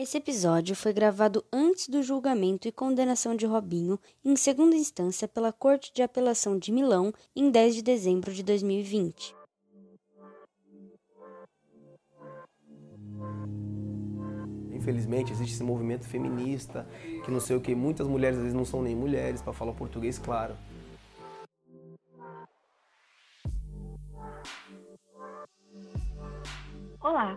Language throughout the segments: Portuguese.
Esse episódio foi gravado antes do julgamento e condenação de Robinho em segunda instância pela Corte de Apelação de Milão em 10 de dezembro de 2020. Infelizmente existe esse movimento feminista, que não sei o que, muitas mulheres às vezes não são nem mulheres, para falar português claro. Olá,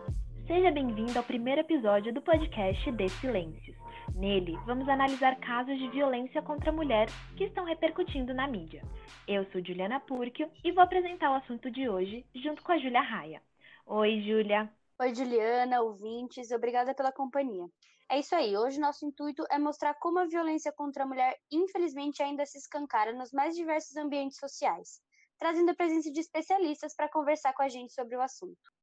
Seja bem-vindo ao primeiro episódio do podcast De Silêncios. Nele, vamos analisar casos de violência contra a mulher que estão repercutindo na mídia. Eu sou Juliana Purkio e vou apresentar o assunto de hoje junto com a Júlia Raia. Oi, Júlia. Oi, Juliana, ouvintes, obrigada pela companhia. É isso aí, hoje nosso intuito é mostrar como a violência contra a mulher, infelizmente, ainda se escancara nos mais diversos ambientes sociais, trazendo a presença de especialistas para conversar com a gente sobre o assunto.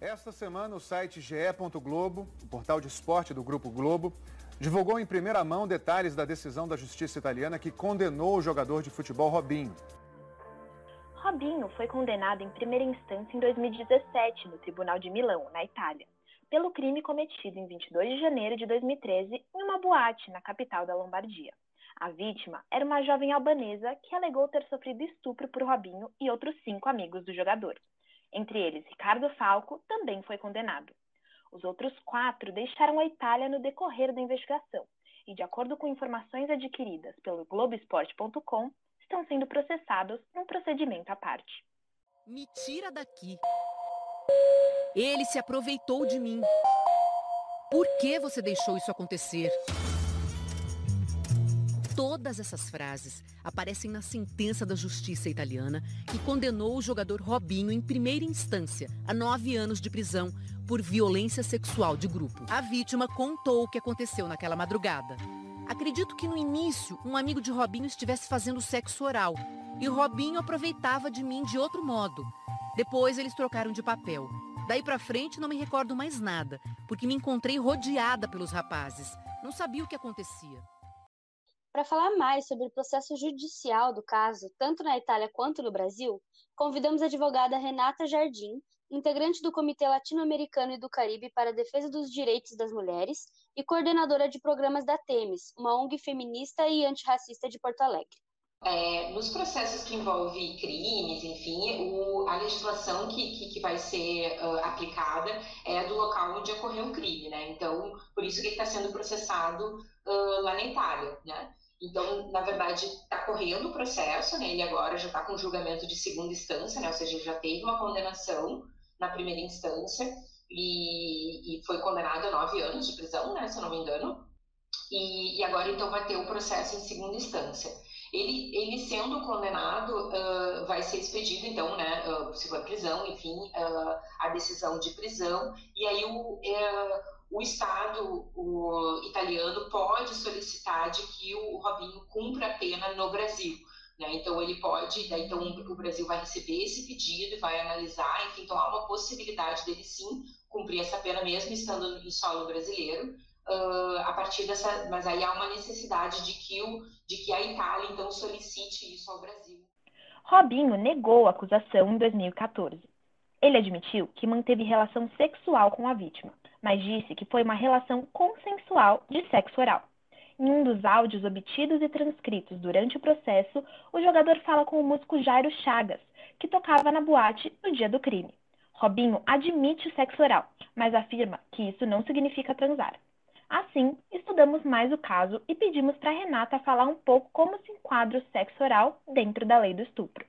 Esta semana, o site ge.globo, o portal de esporte do Grupo Globo, divulgou em primeira mão detalhes da decisão da justiça italiana que condenou o jogador de futebol Robinho. Robinho foi condenado em primeira instância em 2017 no Tribunal de Milão, na Itália, pelo crime cometido em 22 de janeiro de 2013 em uma boate na capital da Lombardia. A vítima era uma jovem albanesa que alegou ter sofrido estupro por Robinho e outros cinco amigos do jogador. Entre eles, Ricardo Falco também foi condenado. Os outros quatro deixaram a Itália no decorrer da investigação e, de acordo com informações adquiridas pelo Globoesporte.com, estão sendo processados num procedimento à parte. Me tira daqui. Ele se aproveitou de mim. Por que você deixou isso acontecer? Todas essas frases aparecem na sentença da justiça italiana que condenou o jogador Robinho em primeira instância a nove anos de prisão por violência sexual de grupo. A vítima contou o que aconteceu naquela madrugada. Acredito que no início um amigo de Robinho estivesse fazendo sexo oral e Robinho aproveitava de mim de outro modo. Depois eles trocaram de papel. Daí para frente não me recordo mais nada, porque me encontrei rodeada pelos rapazes. Não sabia o que acontecia. Para falar mais sobre o processo judicial do caso, tanto na Itália quanto no Brasil, convidamos a advogada Renata Jardim, integrante do Comitê Latino-Americano e do Caribe para a Defesa dos Direitos das Mulheres e coordenadora de programas da Temis, uma ONG feminista e antirracista de Porto Alegre. É, nos processos que envolvem crimes, enfim, o, a legislação que, que, que vai ser uh, aplicada é a do local onde ocorreu o crime, né? Então, por isso que ele está sendo processado uh, lá na Itália, né? Então, na verdade, está correndo o processo, né? Ele agora já está com julgamento de segunda instância, né? Ou seja, já teve uma condenação na primeira instância e, e foi condenado a nove anos de prisão, né? Se eu não me engano. E, e agora, então, vai ter o processo em segunda instância. Ele, ele sendo condenado, uh, vai ser expedido, então, né, uh, se for prisão, enfim, uh, a decisão de prisão, e aí o, o Estado o italiano pode solicitar de que o Robinho cumpra a pena no Brasil. Né? Então ele pode, daí, então o Brasil vai receber esse pedido e vai analisar, enfim, então há uma possibilidade dele sim cumprir essa pena mesmo estando em solo brasileiro. Uh, a partir dessa, mas aí há uma necessidade de que o, de que a Itália então solicite isso ao Brasil. Robinho negou a acusação em 2014. Ele admitiu que manteve relação sexual com a vítima, mas disse que foi uma relação consensual de sexo oral. Em um dos áudios obtidos e transcritos durante o processo, o jogador fala com o músico Jairo Chagas, que tocava na boate no dia do crime. Robinho admite o sexo oral, mas afirma que isso não significa transar. Assim, estudamos mais o caso e pedimos para Renata falar um pouco como se enquadra o sexo oral dentro da lei do estupro.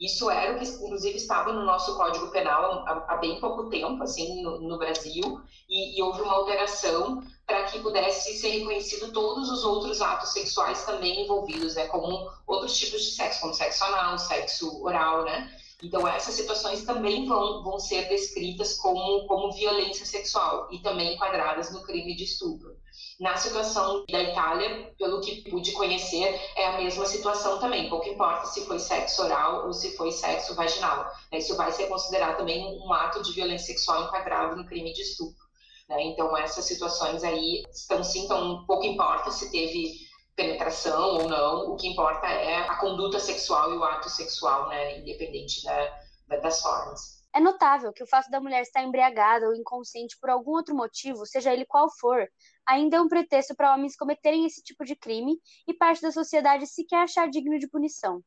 Isso era o que, inclusive, estava no nosso Código Penal há, há bem pouco tempo, assim, no, no Brasil, e, e, houve uma alteração para que pudesse ser reconhecido todos os outros atos sexuais também envolvidos, né, como outros tipos de sexo, como sexo anal, sexo oral, né? Então, essas situações também vão, vão ser descritas como, como violência sexual e também enquadradas no crime de estupro. Na situação da Itália, pelo que pude conhecer, é a mesma situação também. Pouco importa se foi sexo oral ou se foi sexo vaginal. Né? Isso vai ser considerado também um ato de violência sexual enquadrado no crime de estupro. Né? Então, essas situações aí estão sim, então pouco importa se teve penetração ou não, o que importa é a conduta sexual e o ato sexual, né? independente da, das formas. É notável que o fato da mulher estar embriagada ou inconsciente por algum outro motivo, seja ele qual for, ainda é um pretexto para homens cometerem esse tipo de crime e parte da sociedade sequer achar digno de punição.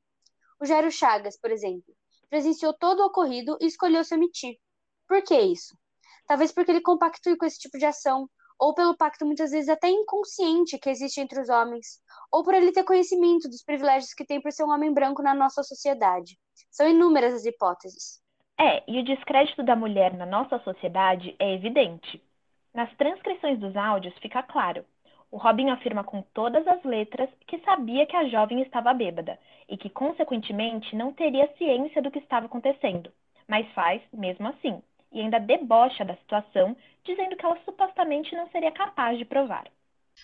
O Jairo Chagas, por exemplo, presenciou todo o ocorrido e escolheu se omitir. Por que isso? Talvez porque ele compactue com esse tipo de ação, ou pelo pacto muitas vezes até inconsciente que existe entre os homens, ou por ele ter conhecimento dos privilégios que tem por ser um homem branco na nossa sociedade. São inúmeras as hipóteses. É, e o descrédito da mulher na nossa sociedade é evidente. Nas transcrições dos áudios fica claro. O Robin afirma com todas as letras que sabia que a jovem estava bêbada e que, consequentemente, não teria ciência do que estava acontecendo, mas faz mesmo assim, e ainda debocha da situação, dizendo que ela supostamente não seria capaz de provar.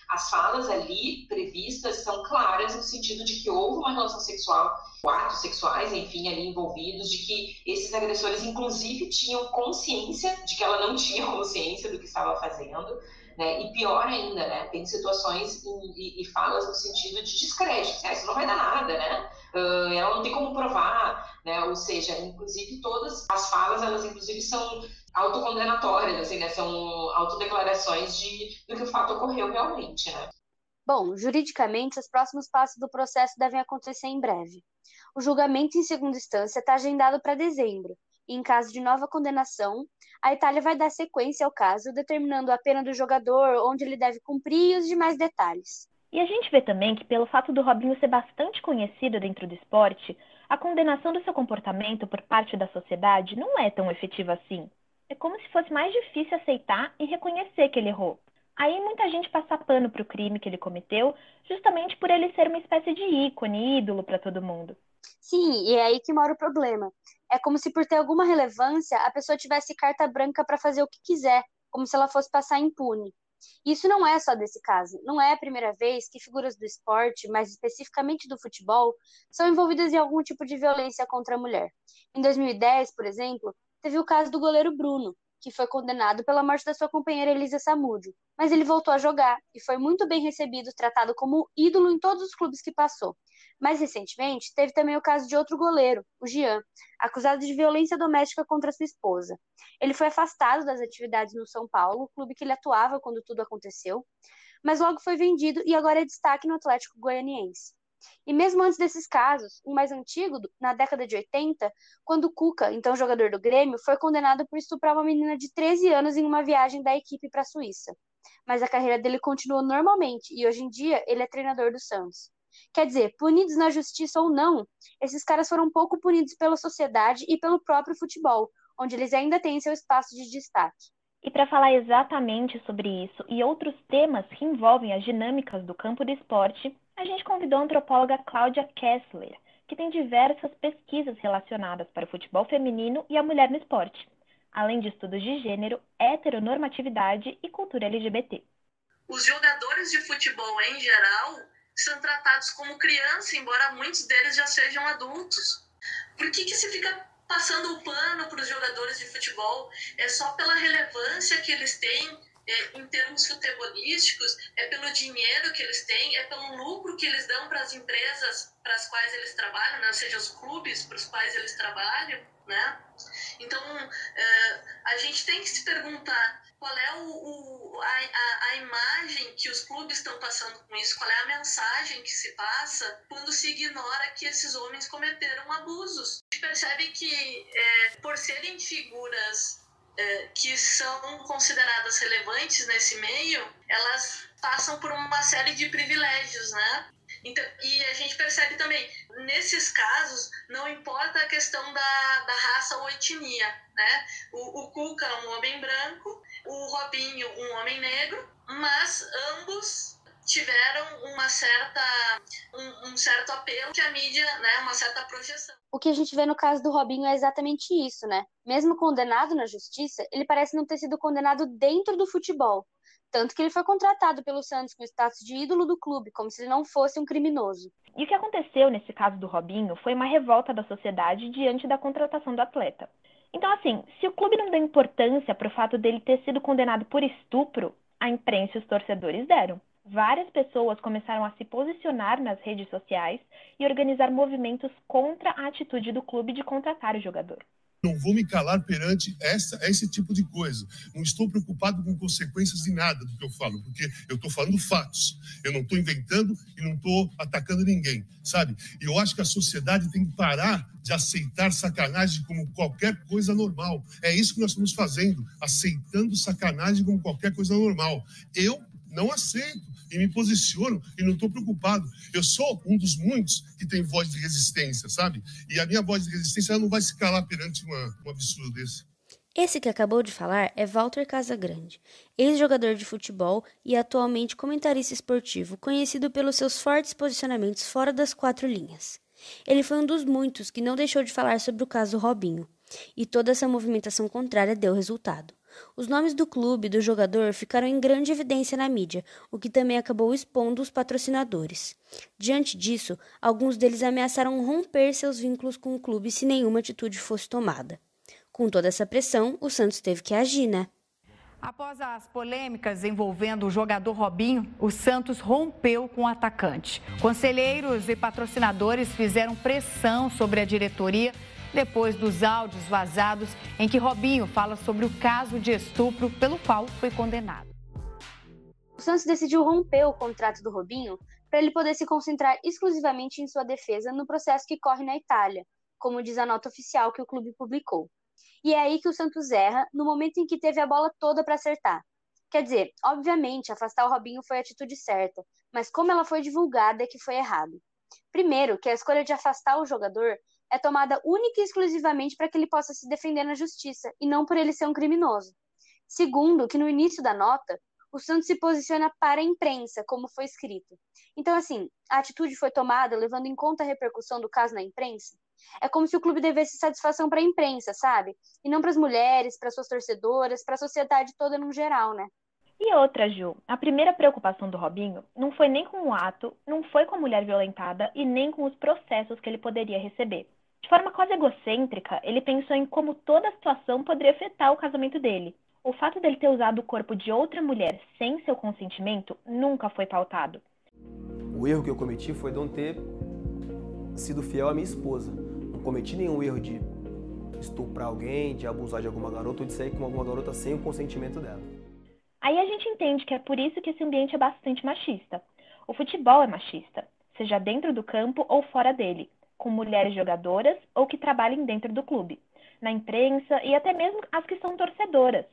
As falas ali previstas são claras no sentido de que houve uma relação sexual, atos sexuais, enfim, ali envolvidos, de que esses agressores, inclusive, tinham consciência de que ela não tinha consciência do que estava fazendo. Né? E pior ainda, né? tem situações e, e, e falas no sentido de descrédito. Ah, isso não vai dar nada, né? Uh, ela não tem como provar, né? Ou seja, inclusive todas as falas, elas inclusive são autocondenatórias, assim, né? São autodeclarações de, do que o fato ocorreu realmente, né? Bom, juridicamente, os próximos passos do processo devem acontecer em breve. O julgamento em segunda instância está agendado para dezembro, e em caso de nova condenação, a Itália vai dar sequência ao caso, determinando a pena do jogador, onde ele deve cumprir e os demais detalhes. E a gente vê também que, pelo fato do Robinho ser bastante conhecido dentro do esporte, a condenação do seu comportamento por parte da sociedade não é tão efetiva assim é como se fosse mais difícil aceitar e reconhecer que ele errou. Aí muita gente passa pano para o crime que ele cometeu, justamente por ele ser uma espécie de ícone, ídolo para todo mundo. Sim, e é aí que mora o problema. É como se por ter alguma relevância a pessoa tivesse carta branca para fazer o que quiser, como se ela fosse passar impune. Isso não é só desse caso. Não é a primeira vez que figuras do esporte, mais especificamente do futebol, são envolvidas em algum tipo de violência contra a mulher. Em 2010, por exemplo, teve o caso do goleiro Bruno, que foi condenado pela morte da sua companheira Elisa Samúdio, mas ele voltou a jogar e foi muito bem recebido, tratado como ídolo em todos os clubes que passou. Mais recentemente, teve também o caso de outro goleiro, o Gian, acusado de violência doméstica contra sua esposa. Ele foi afastado das atividades no São Paulo, clube que ele atuava quando tudo aconteceu, mas logo foi vendido e agora é destaque no Atlético Goianiense. E mesmo antes desses casos, um mais antigo, na década de 80, quando Cuca, então jogador do Grêmio, foi condenado por estuprar uma menina de 13 anos em uma viagem da equipe para a Suíça. Mas a carreira dele continuou normalmente e hoje em dia ele é treinador do Santos. Quer dizer, punidos na justiça ou não, esses caras foram pouco punidos pela sociedade e pelo próprio futebol, onde eles ainda têm seu espaço de destaque. E para falar exatamente sobre isso e outros temas que envolvem as dinâmicas do campo do esporte, a gente convidou a antropóloga Cláudia Kessler, que tem diversas pesquisas relacionadas para o futebol feminino e a mulher no esporte, além de estudos de gênero, heteronormatividade e cultura LGBT. Os jogadores de futebol em geral são tratados como crianças, embora muitos deles já sejam adultos. Por que, que se fica passando o pano para os jogadores de futebol, é só pela relevância que eles têm é, em termos futebolísticos, é pelo dinheiro que eles têm, é pelo lucro que eles dão para as empresas para as quais eles trabalham, né? ou seja, os clubes para os quais eles trabalham. Né? Então, é, a gente tem que se perguntar qual é o, o a, a, a, imagem que os clubes estão passando com isso, qual é a mensagem que se passa quando se ignora que esses homens cometeram abusos. A gente percebe que, é, por serem figuras que são consideradas relevantes nesse meio, elas passam por uma série de privilégios, né? Então, e a gente percebe também, nesses casos, não importa a questão da, da raça ou etnia, né? O, o Cuca é um homem branco, o Robinho um homem negro, mas ambos tiveram uma certa, um, um, certo apelo que a mídia, né, uma certa projeção. O que a gente vê no caso do Robinho é exatamente isso, né? Mesmo condenado na justiça, ele parece não ter sido condenado dentro do futebol. Tanto que ele foi contratado pelo Santos com status de ídolo do clube, como se ele não fosse um criminoso. E o que aconteceu nesse caso do Robinho foi uma revolta da sociedade diante da contratação do atleta. Então, assim, se o clube não deu importância para o fato dele ter sido condenado por estupro, a imprensa e os torcedores deram. Várias pessoas começaram a se posicionar nas redes sociais e organizar movimentos contra a atitude do clube de contratar o jogador. Não vou me calar perante essa, esse tipo de coisa. Não estou preocupado com consequências de nada do que eu falo, porque eu estou falando fatos. Eu não estou inventando e não estou atacando ninguém, sabe? E eu acho que a sociedade tem que parar de aceitar sacanagem como qualquer coisa normal. É isso que nós estamos fazendo, aceitando sacanagem como qualquer coisa normal. Eu não aceito e me posiciono e não estou preocupado. Eu sou um dos muitos que tem voz de resistência, sabe? E a minha voz de resistência ela não vai se calar perante uma, um absurdo desse. Esse que acabou de falar é Walter Casagrande, ex-jogador de futebol e atualmente comentarista esportivo, conhecido pelos seus fortes posicionamentos fora das quatro linhas. Ele foi um dos muitos que não deixou de falar sobre o caso Robinho, e toda essa movimentação contrária deu resultado. Os nomes do clube e do jogador ficaram em grande evidência na mídia, o que também acabou expondo os patrocinadores. Diante disso, alguns deles ameaçaram romper seus vínculos com o clube se nenhuma atitude fosse tomada. Com toda essa pressão, o Santos teve que agir, né? Após as polêmicas envolvendo o jogador Robinho, o Santos rompeu com o atacante. Conselheiros e patrocinadores fizeram pressão sobre a diretoria depois dos áudios vazados em que Robinho fala sobre o caso de estupro pelo qual foi condenado. O Santos decidiu romper o contrato do Robinho para ele poder se concentrar exclusivamente em sua defesa no processo que corre na Itália, como diz a nota oficial que o clube publicou. E é aí que o Santos erra, no momento em que teve a bola toda para acertar. Quer dizer, obviamente, afastar o Robinho foi a atitude certa, mas como ela foi divulgada é que foi errado. Primeiro, que a escolha de afastar o jogador é tomada única e exclusivamente para que ele possa se defender na justiça e não por ele ser um criminoso. Segundo, que no início da nota, o Santos se posiciona para a imprensa, como foi escrito. Então, assim, a atitude foi tomada levando em conta a repercussão do caso na imprensa? É como se o clube devesse satisfação para a imprensa, sabe? E não para as mulheres, para suas torcedoras, para a sociedade toda no geral, né? E outra, Ju, a primeira preocupação do Robinho não foi nem com o ato, não foi com a mulher violentada e nem com os processos que ele poderia receber. De forma quase egocêntrica, ele pensou em como toda a situação poderia afetar o casamento dele. O fato dele ter usado o corpo de outra mulher sem seu consentimento nunca foi pautado. O erro que eu cometi foi não ter sido fiel à minha esposa. Não cometi nenhum erro de estuprar alguém, de abusar de alguma garota ou de sair com alguma garota sem o consentimento dela. Aí a gente entende que é por isso que esse ambiente é bastante machista. O futebol é machista, seja dentro do campo ou fora dele com mulheres jogadoras ou que trabalhem dentro do clube, na imprensa e até mesmo as que são torcedoras.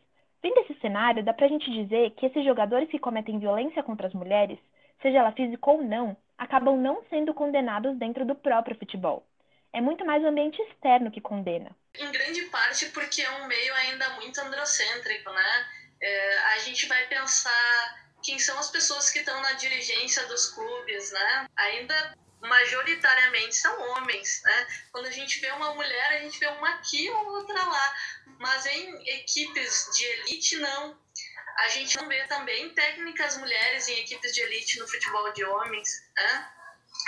Vendo esse cenário, dá pra gente dizer que esses jogadores que cometem violência contra as mulheres, seja ela física ou não, acabam não sendo condenados dentro do próprio futebol. É muito mais o ambiente externo que condena. Em grande parte porque é um meio ainda muito androcêntrico, né? É, a gente vai pensar quem são as pessoas que estão na dirigência dos clubes, né? Ainda majoritariamente são homens, né? Quando a gente vê uma mulher, a gente vê uma aqui ou outra lá, mas em equipes de elite não. A gente não vê também técnicas mulheres em equipes de elite no futebol de homens, né?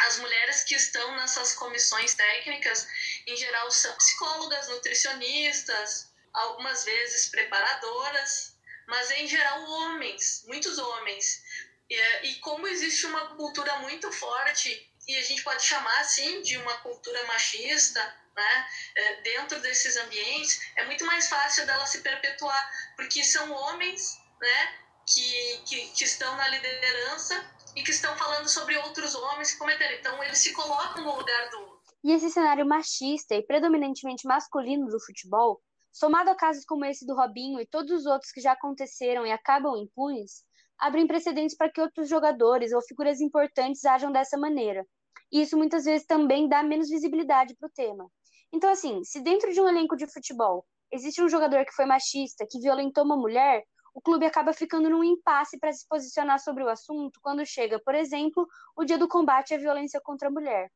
As mulheres que estão nessas comissões técnicas, em geral, são psicólogas, nutricionistas, algumas vezes preparadoras, mas em geral homens, muitos homens. E, e como existe uma cultura muito forte e a gente pode chamar assim de uma cultura machista, né? É, dentro desses ambientes, é muito mais fácil dela se perpetuar, porque são homens, né? Que, que, que estão na liderança e que estão falando sobre outros homens que cometeram. Então, eles se colocam no lugar do. E esse cenário machista e predominantemente masculino do futebol, somado a casos como esse do Robinho e todos os outros que já aconteceram e acabam impunes, abrem precedentes para que outros jogadores ou figuras importantes ajam dessa maneira, e isso muitas vezes também dá menos visibilidade para o tema. Então, assim, se dentro de um elenco de futebol existe um jogador que foi machista, que violentou uma mulher, o clube acaba ficando num impasse para se posicionar sobre o assunto quando chega, por exemplo, o dia do combate à violência contra a mulher.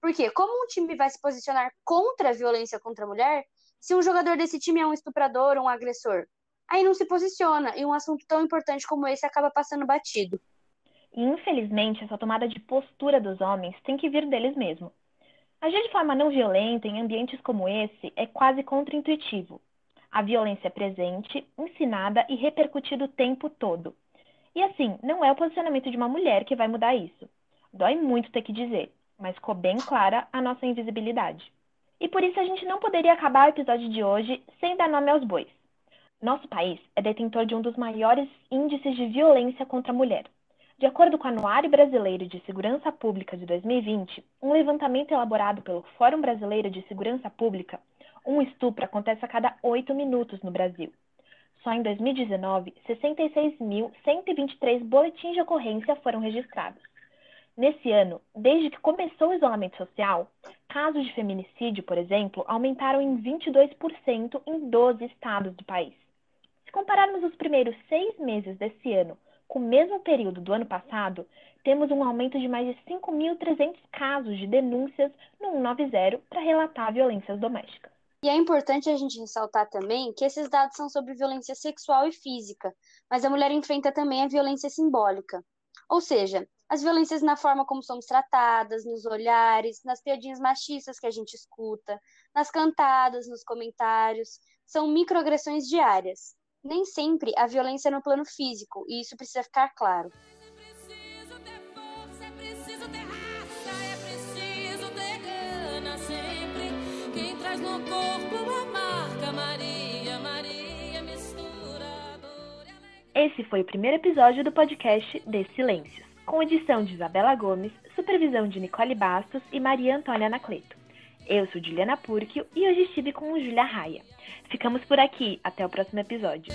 Porque como um time vai se posicionar contra a violência contra a mulher se um jogador desse time é um estuprador um agressor? Aí não se posiciona e um assunto tão importante como esse acaba passando batido. E infelizmente, essa tomada de postura dos homens tem que vir deles mesmos. Agir de forma não violenta em ambientes como esse é quase contraintuitivo. A violência é presente, ensinada e repercutida o tempo todo. E assim, não é o posicionamento de uma mulher que vai mudar isso. Dói muito ter que dizer, mas ficou bem clara a nossa invisibilidade. E por isso a gente não poderia acabar o episódio de hoje sem dar nome aos bois. Nosso país é detentor de um dos maiores índices de violência contra a mulher. De acordo com o Anuário Brasileiro de Segurança Pública de 2020, um levantamento elaborado pelo Fórum Brasileiro de Segurança Pública, um estupro acontece a cada oito minutos no Brasil. Só em 2019, 66.123 boletins de ocorrência foram registrados. Nesse ano, desde que começou o isolamento social, casos de feminicídio, por exemplo, aumentaram em 22% em 12 estados do país. Se compararmos os primeiros seis meses desse ano com o mesmo período do ano passado, temos um aumento de mais de 5.300 casos de denúncias no 190 para relatar violências domésticas. E é importante a gente ressaltar também que esses dados são sobre violência sexual e física, mas a mulher enfrenta também a violência simbólica. Ou seja, as violências na forma como somos tratadas, nos olhares, nas piadinhas machistas que a gente escuta, nas cantadas, nos comentários, são microagressões diárias nem sempre a violência é no plano físico, e isso precisa ficar claro. Esse foi o primeiro episódio do podcast De Silêncios, com edição de Isabela Gomes, supervisão de Nicole Bastos e Maria Antônia Anacleto. Eu sou Juliana Purkio e hoje estive com o Julia Raia. Ficamos por aqui. Até o próximo episódio.